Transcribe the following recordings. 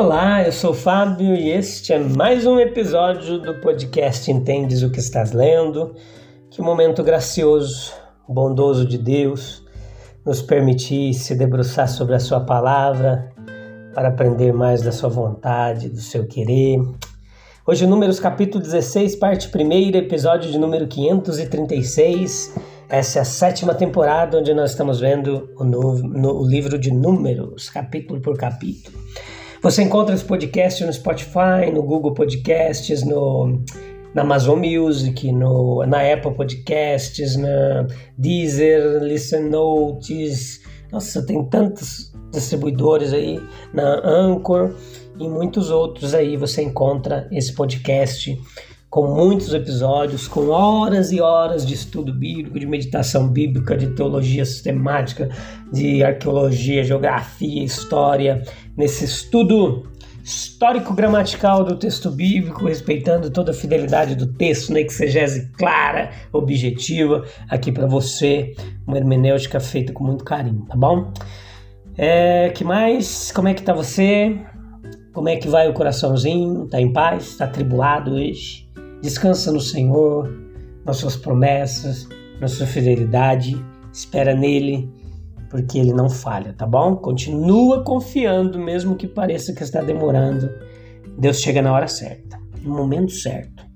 Olá, eu sou Fábio e este é mais um episódio do podcast Entendes o que estás lendo. Que momento gracioso, bondoso de Deus nos permitir se debruçar sobre a Sua palavra para aprender mais da Sua vontade, do seu querer. Hoje, Números capítulo 16, parte 1, episódio de número 536. Essa é a sétima temporada onde nós estamos vendo o, no, o livro de Números, capítulo por capítulo. Você encontra esse podcast no Spotify, no Google Podcasts, no, na Amazon Music, no, na Apple Podcasts, na Deezer, Listen Notes. Nossa, tem tantos distribuidores aí, na Anchor e muitos outros aí você encontra esse podcast com muitos episódios, com horas e horas de estudo bíblico, de meditação bíblica, de teologia sistemática, de arqueologia, geografia, história, nesse estudo histórico-gramatical do texto bíblico, respeitando toda a fidelidade do texto, na exegese clara, objetiva, aqui para você, uma hermenêutica feita com muito carinho, tá bom? É, que mais? Como é que tá você? Como é que vai o coraçãozinho? Tá em paz? Tá atribulado hoje? Descansa no Senhor, nas suas promessas, na sua fidelidade, espera nele, porque ele não falha, tá bom? Continua confiando, mesmo que pareça que está demorando. Deus chega na hora certa, no momento certo.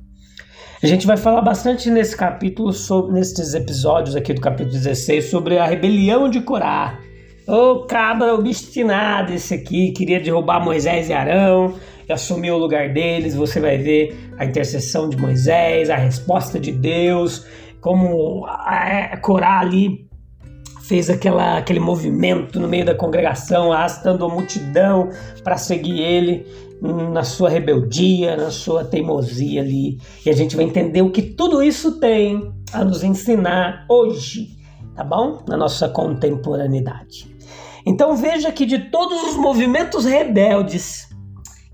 A gente vai falar bastante nesse capítulo, sobre, nesses episódios aqui do capítulo 16, sobre a rebelião de Corá. Ô oh, cabra obstinado esse aqui, queria derrubar Moisés e Arão, assumiu o lugar deles, você vai ver a intercessão de Moisés, a resposta de Deus, como a Corá ali fez aquela, aquele movimento no meio da congregação, arrastando a multidão para seguir ele na sua rebeldia, na sua teimosia ali. E a gente vai entender o que tudo isso tem a nos ensinar hoje, tá bom? Na nossa contemporaneidade. Então veja que de todos os movimentos rebeldes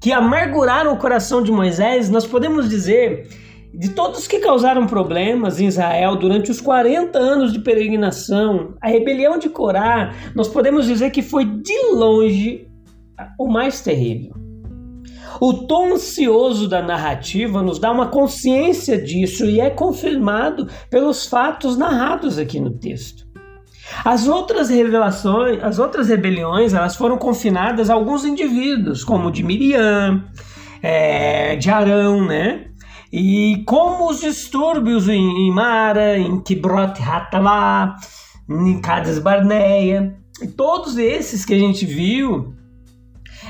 que amarguraram o coração de Moisés, nós podemos dizer de todos que causaram problemas em Israel durante os 40 anos de peregrinação, a rebelião de Corá, nós podemos dizer que foi de longe o mais terrível. O tom ansioso da narrativa nos dá uma consciência disso e é confirmado pelos fatos narrados aqui no texto. As outras revelações, as outras rebeliões, elas foram confinadas a alguns indivíduos, como de Miriam, é, de Arão, né? E como os distúrbios em, Mara, em Kibrot Hatavá, em Cades Barneia, todos esses que a gente viu,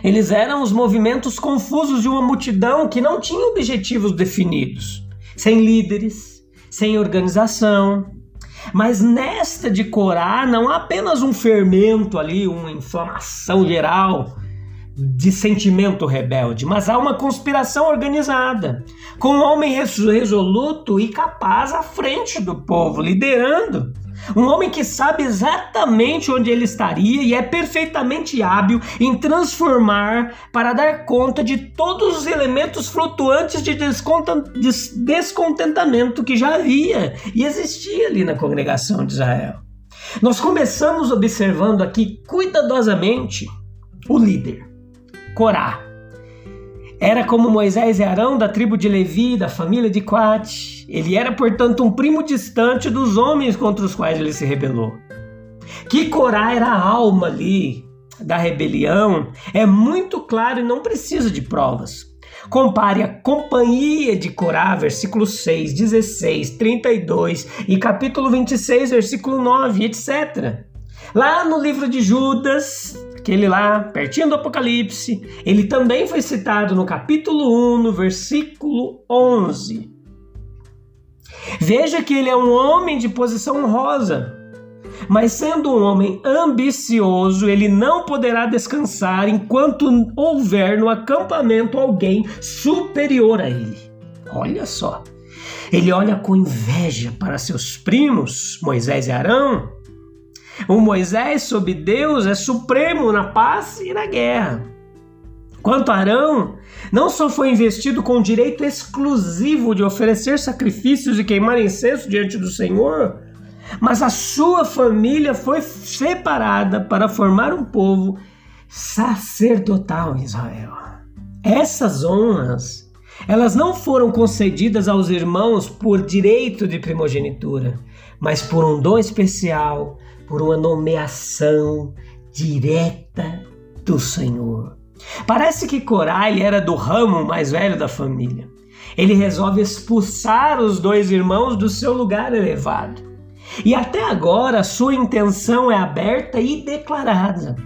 eles eram os movimentos confusos de uma multidão que não tinha objetivos definidos, sem líderes, sem organização, mas nesta de Corá não há apenas um fermento ali, uma inflamação geral de sentimento rebelde, mas há uma conspiração organizada, com um homem resoluto e capaz à frente do povo, liderando. Um homem que sabe exatamente onde ele estaria e é perfeitamente hábil em transformar para dar conta de todos os elementos flutuantes de descontentamento que já havia e existia ali na congregação de Israel. Nós começamos observando aqui cuidadosamente o líder, Corá era como Moisés e Arão da tribo de Levi, da família de Quat. Ele era, portanto, um primo distante dos homens contra os quais ele se rebelou. Que Corá era a alma ali da rebelião é muito claro e não precisa de provas. Compare a companhia de Corá, versículo 6, 16, 32 e capítulo 26, versículo 9, etc. Lá no livro de Judas, aquele lá, pertinho do Apocalipse, ele também foi citado no capítulo 1, no versículo 11. Veja que ele é um homem de posição honrosa, Mas sendo um homem ambicioso, ele não poderá descansar enquanto houver no acampamento alguém superior a ele. Olha só. Ele olha com inveja para seus primos, Moisés e Arão. O Moisés, sob Deus, é supremo na paz e na guerra. Quanto a Arão, não só foi investido com o direito exclusivo de oferecer sacrifícios e queimar incenso diante do Senhor, mas a sua família foi separada para formar um povo sacerdotal em Israel. Essas honras, elas não foram concedidas aos irmãos por direito de primogenitura, mas por um dom especial, por uma nomeação direta do Senhor. Parece que Corá era do ramo mais velho da família. Ele resolve expulsar os dois irmãos do seu lugar elevado. E até agora sua intenção é aberta e declarada.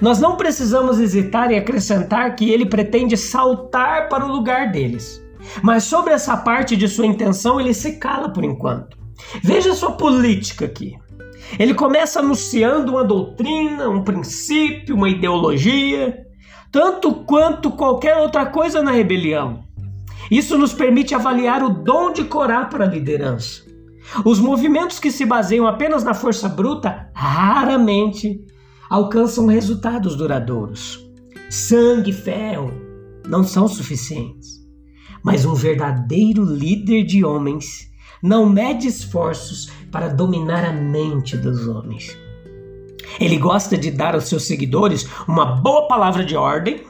Nós não precisamos hesitar em acrescentar que ele pretende saltar para o lugar deles. Mas sobre essa parte de sua intenção ele se cala por enquanto. Veja sua política aqui. Ele começa anunciando uma doutrina, um princípio, uma ideologia, tanto quanto qualquer outra coisa na rebelião. Isso nos permite avaliar o dom de Corá para a liderança. Os movimentos que se baseiam apenas na força bruta raramente alcançam resultados duradouros. Sangue e ferro não são suficientes. Mas um verdadeiro líder de homens não mede esforços para dominar a mente dos homens. Ele gosta de dar aos seus seguidores uma boa palavra de ordem.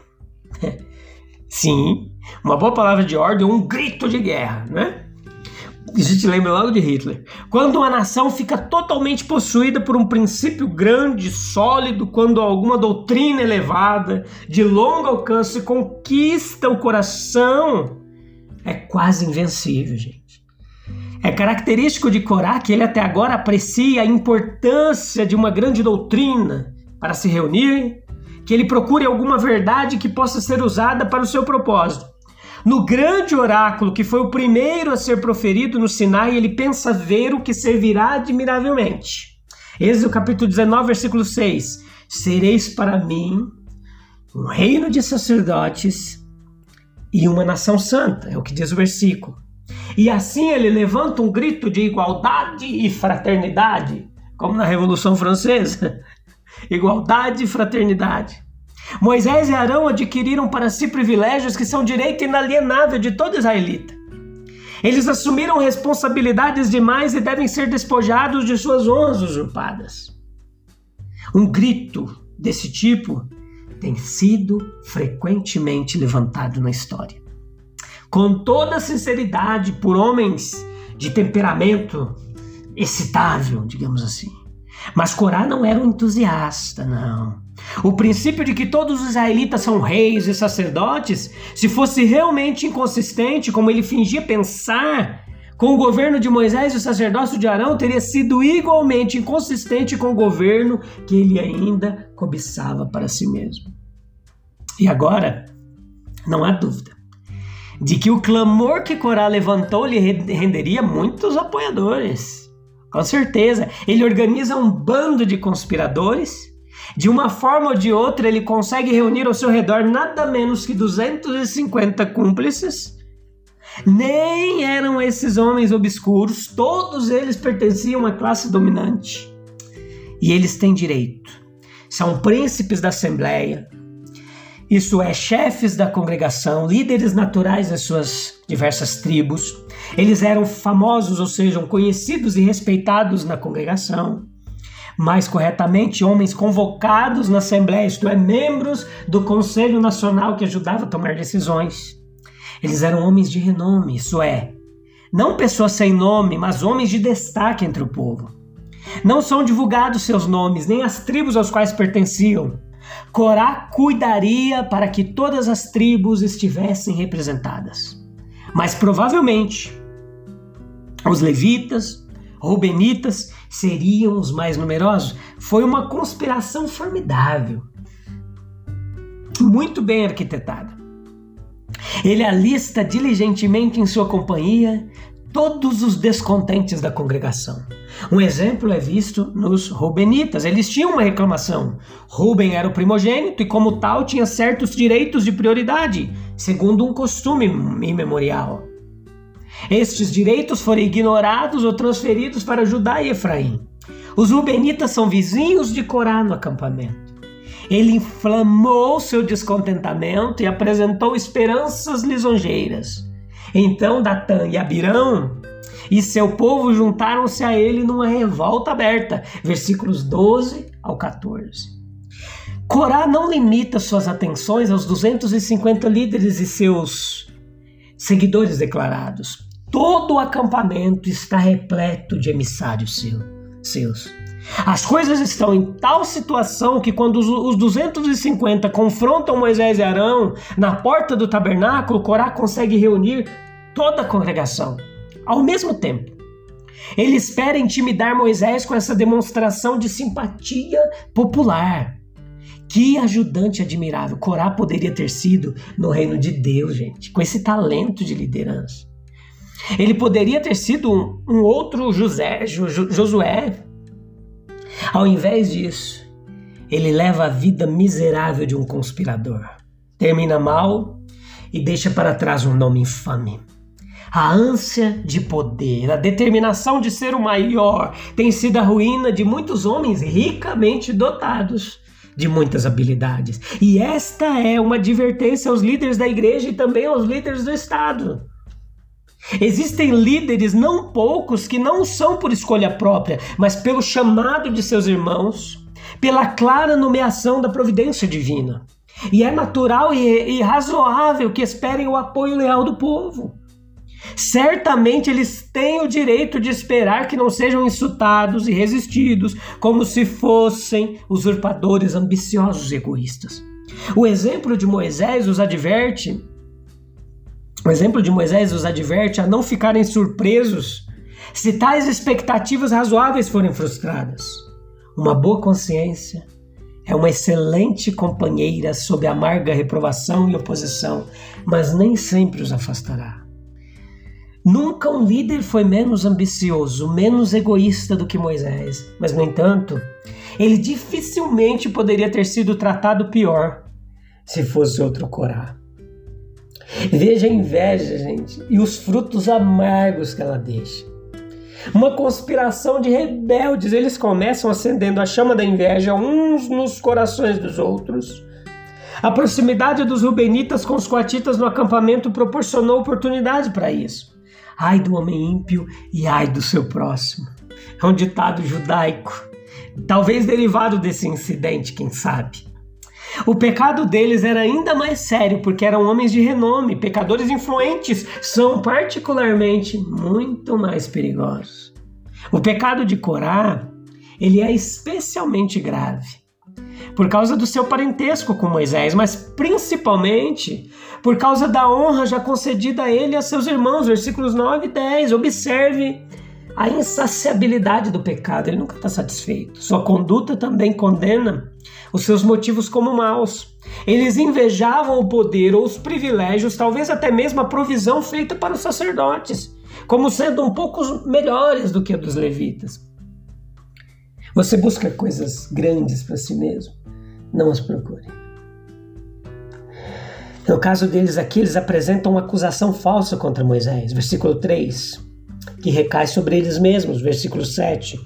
Sim, uma boa palavra de ordem, um grito de guerra, né? A gente lembra logo de Hitler. Quando uma nação fica totalmente possuída por um princípio grande, sólido, quando alguma doutrina elevada, de longo alcance, conquista o coração, é quase invencível, gente. É característico de Corá que ele até agora aprecia a importância de uma grande doutrina para se reunir, que ele procure alguma verdade que possa ser usada para o seu propósito. No grande oráculo, que foi o primeiro a ser proferido no Sinai, ele pensa ver o que servirá admiravelmente. Êxodo capítulo 19, versículo 6. Sereis para mim um reino de sacerdotes e uma nação santa, é o que diz o versículo. E assim ele levanta um grito de igualdade e fraternidade, como na Revolução Francesa. igualdade e fraternidade. Moisés e Arão adquiriram para si privilégios que são direito inalienável de todo israelita. Eles assumiram responsabilidades demais e devem ser despojados de suas honras usurpadas. Um grito desse tipo tem sido frequentemente levantado na história. Com toda sinceridade, por homens de temperamento excitável, digamos assim. Mas Corá não era um entusiasta, não. O princípio de que todos os israelitas são reis e sacerdotes, se fosse realmente inconsistente, como ele fingia pensar, com o governo de Moisés e o sacerdócio de Arão, teria sido igualmente inconsistente com o governo que ele ainda cobiçava para si mesmo. E agora, não há dúvida de que o clamor que Corá levantou lhe renderia muitos apoiadores. Com certeza, ele organiza um bando de conspiradores de uma forma ou de outra, ele consegue reunir ao seu redor nada menos que 250 cúmplices. Nem eram esses homens obscuros, todos eles pertenciam à classe dominante. E eles têm direito. São príncipes da Assembleia, isso é, chefes da congregação, líderes naturais das suas diversas tribos. Eles eram famosos, ou seja, conhecidos e respeitados na congregação mais corretamente, homens convocados na Assembleia, isto é, membros do Conselho Nacional que ajudava a tomar decisões. Eles eram homens de renome, isso é, não pessoas sem nome, mas homens de destaque entre o povo. Não são divulgados seus nomes, nem as tribos aos quais pertenciam. Corá cuidaria para que todas as tribos estivessem representadas. Mas provavelmente os levitas, Rubenitas seriam os mais numerosos. Foi uma conspiração formidável, muito bem arquitetada. Ele alista diligentemente em sua companhia todos os descontentes da congregação. Um exemplo é visto nos Rubenitas. Eles tinham uma reclamação. Ruben era o primogênito e, como tal, tinha certos direitos de prioridade, segundo um costume imemorial. Estes direitos foram ignorados ou transferidos para Judá e Efraim. Os Rubenitas são vizinhos de Corá no acampamento. Ele inflamou seu descontentamento e apresentou esperanças lisonjeiras. Então Datã e Abirão e seu povo juntaram-se a ele numa revolta aberta. Versículos 12 ao 14. Corá não limita suas atenções aos 250 líderes e seus seguidores declarados. Todo o acampamento está repleto de emissários seu, seus. As coisas estão em tal situação que quando os 250 confrontam Moisés e Arão na porta do tabernáculo, Corá consegue reunir toda a congregação ao mesmo tempo. Ele espera intimidar Moisés com essa demonstração de simpatia popular. Que ajudante admirável Corá poderia ter sido no reino de Deus, gente, com esse talento de liderança. Ele poderia ter sido um, um outro José, jo, Josué. Ao invés disso, ele leva a vida miserável de um conspirador. Termina mal e deixa para trás um nome infame. A ânsia de poder, a determinação de ser o maior, tem sido a ruína de muitos homens ricamente dotados de muitas habilidades. E esta é uma advertência aos líderes da igreja e também aos líderes do Estado. Existem líderes, não poucos, que não são por escolha própria, mas pelo chamado de seus irmãos, pela clara nomeação da providência divina. E é natural e, e razoável que esperem o apoio leal do povo. Certamente eles têm o direito de esperar que não sejam insultados e resistidos como se fossem usurpadores ambiciosos e egoístas. O exemplo de Moisés os adverte, o exemplo de Moisés os adverte a não ficarem surpresos se tais expectativas razoáveis forem frustradas. Uma boa consciência é uma excelente companheira sob amarga reprovação e oposição, mas nem sempre os afastará. Nunca um líder foi menos ambicioso, menos egoísta do que Moisés, mas, no entanto, ele dificilmente poderia ter sido tratado pior se fosse outro Corá. Veja a inveja, gente, e os frutos amargos que ela deixa. Uma conspiração de rebeldes, eles começam acendendo a chama da inveja uns nos corações dos outros. A proximidade dos Rubenitas com os coatitas no acampamento proporcionou oportunidade para isso. Ai do homem ímpio e ai do seu próximo. É um ditado judaico, talvez derivado desse incidente, quem sabe. O pecado deles era ainda mais sério porque eram homens de renome, pecadores influentes, são particularmente muito mais perigosos. O pecado de Corá, ele é especialmente grave por causa do seu parentesco com Moisés, mas principalmente por causa da honra já concedida a ele e a seus irmãos. Versículos 9 e 10. Observe a insaciabilidade do pecado, ele nunca está satisfeito. Sua conduta também condena os seus motivos como maus. Eles invejavam o poder ou os privilégios, talvez até mesmo a provisão feita para os sacerdotes, como sendo um pouco melhores do que a dos levitas. Você busca coisas grandes para si mesmo? Não as procure. No caso deles aqui, eles apresentam uma acusação falsa contra Moisés. Versículo 3, que recai sobre eles mesmos. Versículo 7.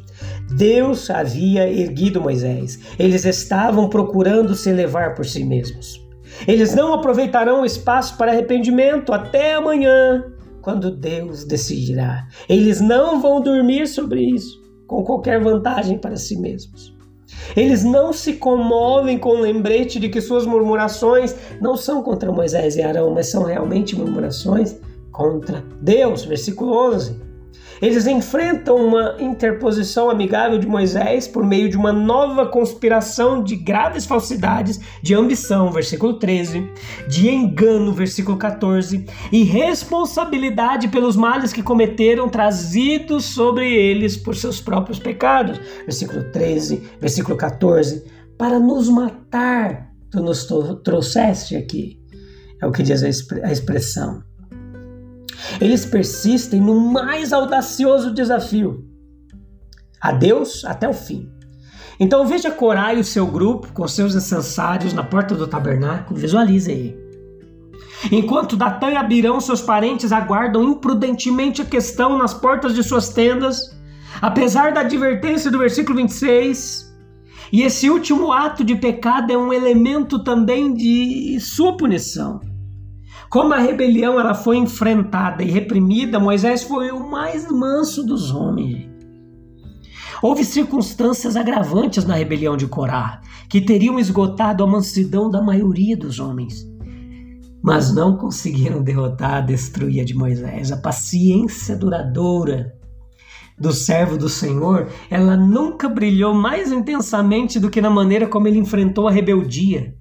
Deus havia erguido Moisés. Eles estavam procurando se elevar por si mesmos. Eles não aproveitarão o espaço para arrependimento até amanhã, quando Deus decidirá. Eles não vão dormir sobre isso com qualquer vantagem para si mesmos. Eles não se comovem com o lembrete de que suas murmurações não são contra Moisés e Arão, mas são realmente murmurações contra Deus. Versículo 11. Eles enfrentam uma interposição amigável de Moisés por meio de uma nova conspiração de graves falsidades, de ambição, versículo 13, de engano, versículo 14, e responsabilidade pelos males que cometeram, trazidos sobre eles por seus próprios pecados, versículo 13, versículo 14, para nos matar, tu nos trouxeste aqui. É o que diz a expressão. Eles persistem no mais audacioso desafio: a Deus até o fim. Então veja Corá e o seu grupo com seus incensários na porta do tabernáculo, visualize aí. Enquanto Datã e Abirão, seus parentes, aguardam imprudentemente a questão nas portas de suas tendas, apesar da advertência do versículo 26, e esse último ato de pecado é um elemento também de sua punição. Como a rebelião ela foi enfrentada e reprimida, Moisés foi o mais manso dos homens. Houve circunstâncias agravantes na rebelião de Corá, que teriam esgotado a mansidão da maioria dos homens mas não conseguiram derrotar, destruir a de Moisés. A paciência duradoura do servo do Senhor, ela nunca brilhou mais intensamente do que na maneira como ele enfrentou a rebeldia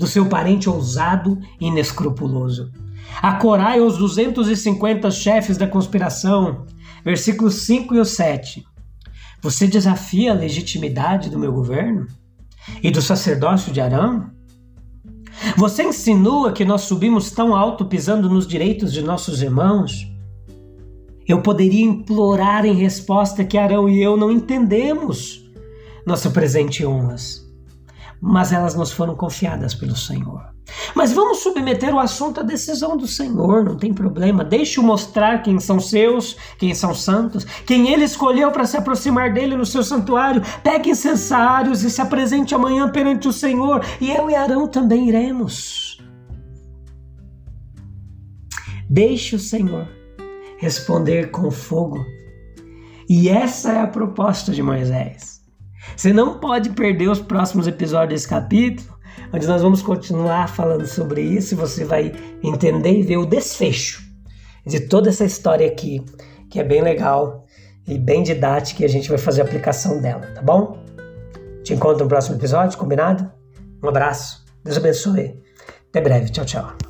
do seu parente ousado e inescrupuloso. A Corá e os 250 chefes da conspiração, versículos 5 e 7. Você desafia a legitimidade do meu governo e do sacerdócio de Arão? Você insinua que nós subimos tão alto pisando nos direitos de nossos irmãos? Eu poderia implorar em resposta que Arão e eu não entendemos nosso presente honras, mas elas nos foram confiadas pelo Senhor. Mas vamos submeter o assunto à decisão do Senhor, não tem problema. Deixe-o mostrar quem são seus, quem são santos, quem ele escolheu para se aproximar dele no seu santuário. Pegue incensários e se apresente amanhã perante o Senhor, e eu e Arão também iremos. Deixe o Senhor responder com fogo. E essa é a proposta de Moisés. Você não pode perder os próximos episódios desse capítulo, onde nós vamos continuar falando sobre isso e você vai entender e ver o desfecho de toda essa história aqui, que é bem legal e bem didática e a gente vai fazer a aplicação dela, tá bom? Te encontro no próximo episódio, combinado? Um abraço, Deus abençoe. Até breve, tchau, tchau.